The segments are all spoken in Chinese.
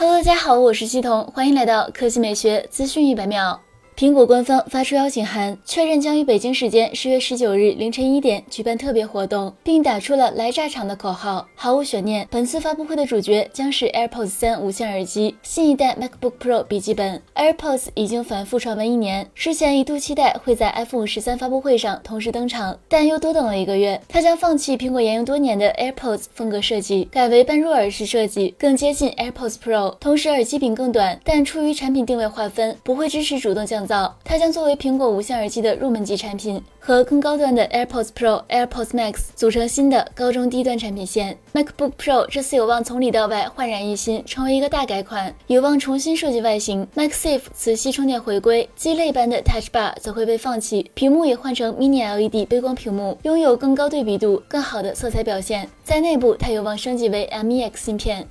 Hello，大家好，我是系统，欢迎来到科技美学资讯一百秒。苹果官方发出邀请函，确认将于北京时间十月十九日凌晨一点举办特别活动，并打出了“来炸场”的口号。毫无悬念，本次发布会的主角将是 AirPods 三无线耳机、新一代 MacBook Pro 笔记本。AirPods 已经反复传闻一年，之前一度期待会在 iPhone 十三发布会上同时登场，但又多等了一个月。它将放弃苹果沿用多年的 AirPods 风格设计，改为半入耳式设计，更接近 AirPods Pro，同时耳机柄更短，但出于产品定位划分，不会支持主动降。它将作为苹果无线耳机的入门级产品，和更高端的 AirPods Pro、AirPods Max 组成新的高中低端产品线。MacBook Pro 这次有望从里到外焕然一新，成为一个大改款，有望重新设计外形。MacSafe 磁吸充电回归，鸡肋般的 Touch Bar 则会被放弃，屏幕也换成 Mini LED 背光屏幕，拥有更高对比度、更好的色彩表现。在内部，它有望升级为 M1X 芯片。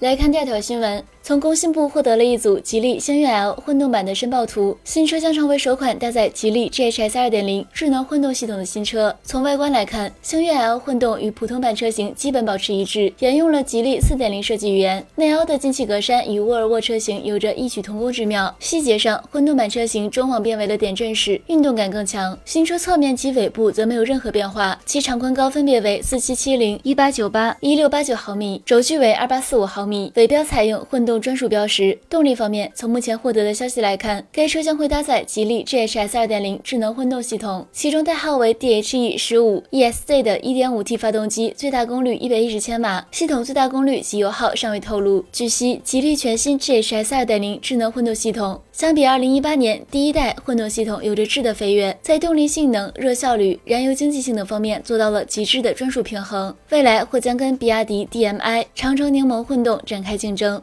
来看第二条新闻。从工信部获得了一组吉利星越 L 混动版的申报图，新车将成为首款搭载吉利 GHS 2.0智能混动系统的新车。从外观来看，星越 L 混动与普通版车型基本保持一致，沿用了吉利4.0设计语言。内凹的进气格栅与沃尔沃车型有着异曲同工之妙。细节上，混动版车型中网变为了点阵式，运动感更强。新车侧面及尾部则没有任何变化，其长宽高分别为4770、1898、1689毫米，轴距为2845毫米，尾标采用混动。专属标识。动力方面，从目前获得的消息来看，该车将会搭载吉利 GHS 2.0智能混动系统，其中代号为 DHE 十五 ESZ 的 1.5T 发动机，最大功率110千瓦，系统最大功率及油耗尚未透露。据悉，吉利全新 GHS 2.0智能混动系统相比2018年第一代混动系统有着质的飞跃，在动力性能、热效率、燃油经济性等方面做到了极致的专属平衡，未来或将跟比亚迪 DMI、长城柠檬混动展开竞争。